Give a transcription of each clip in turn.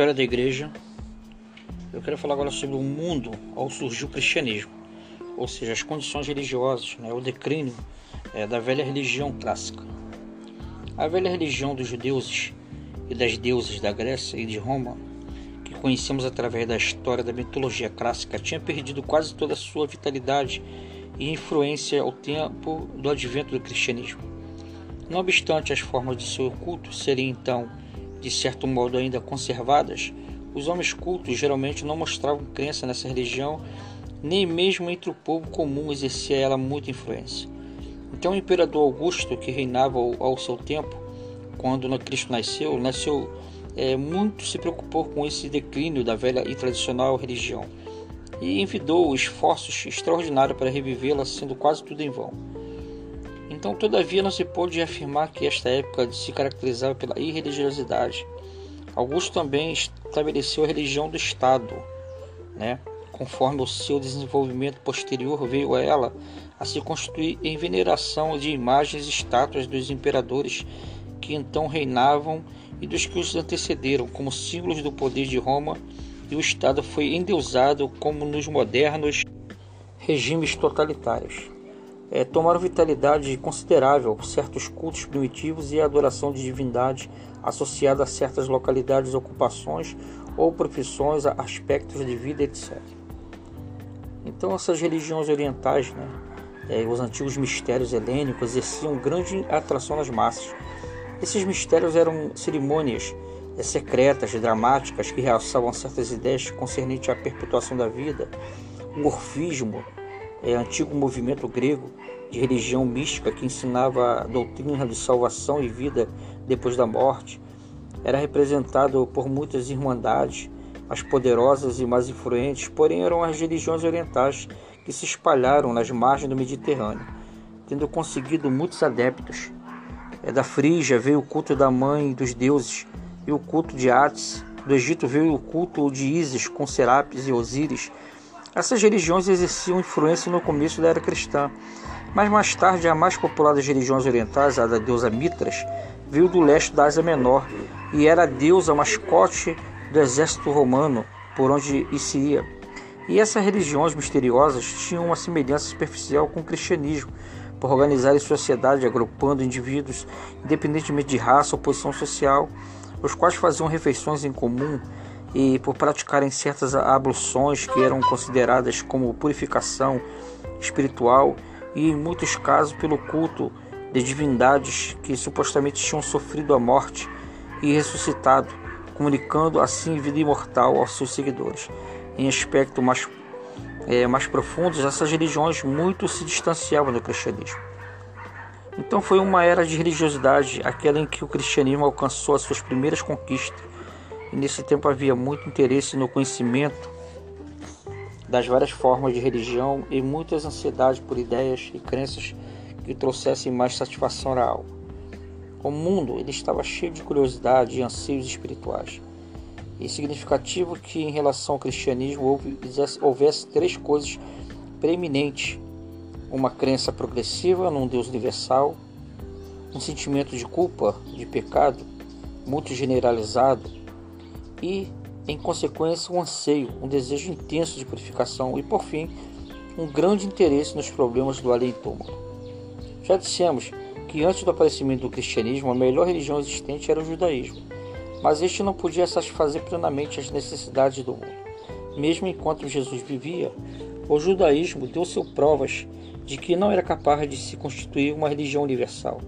história da igreja, eu quero falar agora sobre o mundo ao surgir o cristianismo, ou seja, as condições religiosas, né, o declínio é, da velha religião clássica. A velha religião dos judeus e das deusas da Grécia e de Roma, que conhecemos através da história da mitologia clássica, tinha perdido quase toda a sua vitalidade e influência ao tempo do advento do cristianismo. Não obstante as formas de seu culto serem então de certo modo ainda conservadas, os homens cultos geralmente não mostravam crença nessa religião, nem mesmo entre o povo comum exercia ela muita influência. Então o imperador Augusto, que reinava ao, seu tempo, quando Cristo nasceu, nasceu é, muito se preocupou com esse declínio da velha e tradicional religião e envidou esforços extraordinários para revivê-la, sendo quase tudo em vão. Então, todavia, não se pode afirmar que esta época se caracterizava pela irreligiosidade. Augusto também estabeleceu a religião do Estado, né? conforme o seu desenvolvimento posterior veio a ela a se constituir em veneração de imagens e estátuas dos imperadores que então reinavam e dos que os antecederam, como símbolos do poder de Roma, e o Estado foi endeusado como nos modernos regimes totalitários é, tomaram vitalidade considerável certos cultos primitivos e a adoração de divindade associada a certas localidades, ocupações ou profissões, aspectos de vida, etc. Então essas religiões orientais, né, é, os antigos mistérios helênicos, exerciam grande atração nas massas. Esses mistérios eram cerimônias é, secretas, dramáticas, que realçavam certas ideias concernentes à perpetuação da vida, o orfismo, é, antigo movimento grego de religião mística que ensinava a doutrina de salvação e vida depois da morte. Era representado por muitas irmandades, mais poderosas e mais influentes, porém eram as religiões orientais que se espalharam nas margens do Mediterrâneo, tendo conseguido muitos adeptos. É, da Frígia veio o culto da mãe dos deuses e o culto de Atis. Do Egito veio o culto de Ísis com Serapis e Osíris, essas religiões exerciam influência no começo da era cristã, mas mais tarde a mais popular das religiões orientais, a da deusa Mitras, veio do leste da Ásia Menor e era a deusa mascote do exército romano por onde se ia. E essas religiões misteriosas tinham uma semelhança superficial com o cristianismo, por organizarem sociedade agrupando indivíduos independentemente de raça ou posição social, os quais faziam refeições em comum e por praticarem certas abluções que eram consideradas como purificação espiritual e em muitos casos pelo culto de divindades que supostamente tinham sofrido a morte e ressuscitado, comunicando assim vida imortal aos seus seguidores. Em aspectos mais, é, mais profundos, essas religiões muito se distanciavam do cristianismo. Então foi uma era de religiosidade, aquela em que o cristianismo alcançou as suas primeiras conquistas e nesse tempo havia muito interesse no conhecimento das várias formas de religião e muitas ansiedades por ideias e crenças que trouxessem mais satisfação à alma. O mundo ele estava cheio de curiosidade e anseios espirituais. E significativo que em relação ao cristianismo houvesse três coisas preeminentes: uma crença progressiva num Deus universal, um sentimento de culpa, de pecado, muito generalizado e, em consequência, um anseio, um desejo intenso de purificação e, por fim, um grande interesse nos problemas do além-túmulo. Já dissemos que antes do aparecimento do cristianismo, a melhor religião existente era o judaísmo, mas este não podia satisfazer plenamente as necessidades do mundo. Mesmo enquanto Jesus vivia, o judaísmo deu-se provas de que não era capaz de se constituir uma religião universal.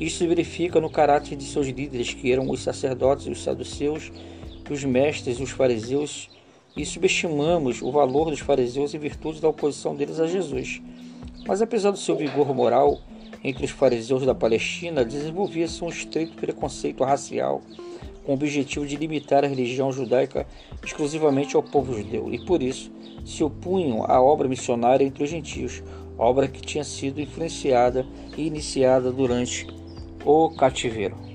Isso se verifica no caráter de seus líderes, que eram os sacerdotes e os saduceus, os mestres e os fariseus e subestimamos o valor dos fariseus em virtude da oposição deles a Jesus. Mas apesar do seu vigor moral, entre os fariseus da Palestina desenvolvia-se um estreito preconceito racial, com o objetivo de limitar a religião judaica exclusivamente ao povo judeu, e por isso se opunham à obra missionária entre os gentios, obra que tinha sido influenciada e iniciada durante o cativeiro.